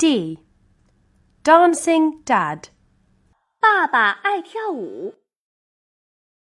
D. Dancing Dad. 爸爸爱跳舞。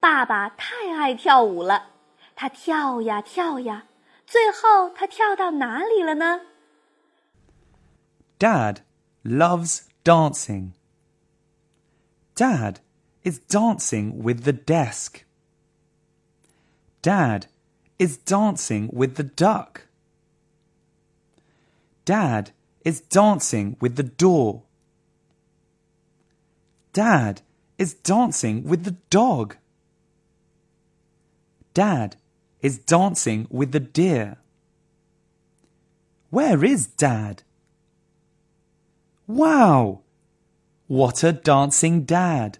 爸爸太爱跳舞了，他跳呀跳呀，最后他跳到哪里了呢？Dad loves dancing. Dad is dancing with the desk. Dad is dancing with the duck. Dad is dancing with the door. Dad is dancing with the dog. Dad is dancing with the deer. Where is Dad? Wow! What a dancing dad!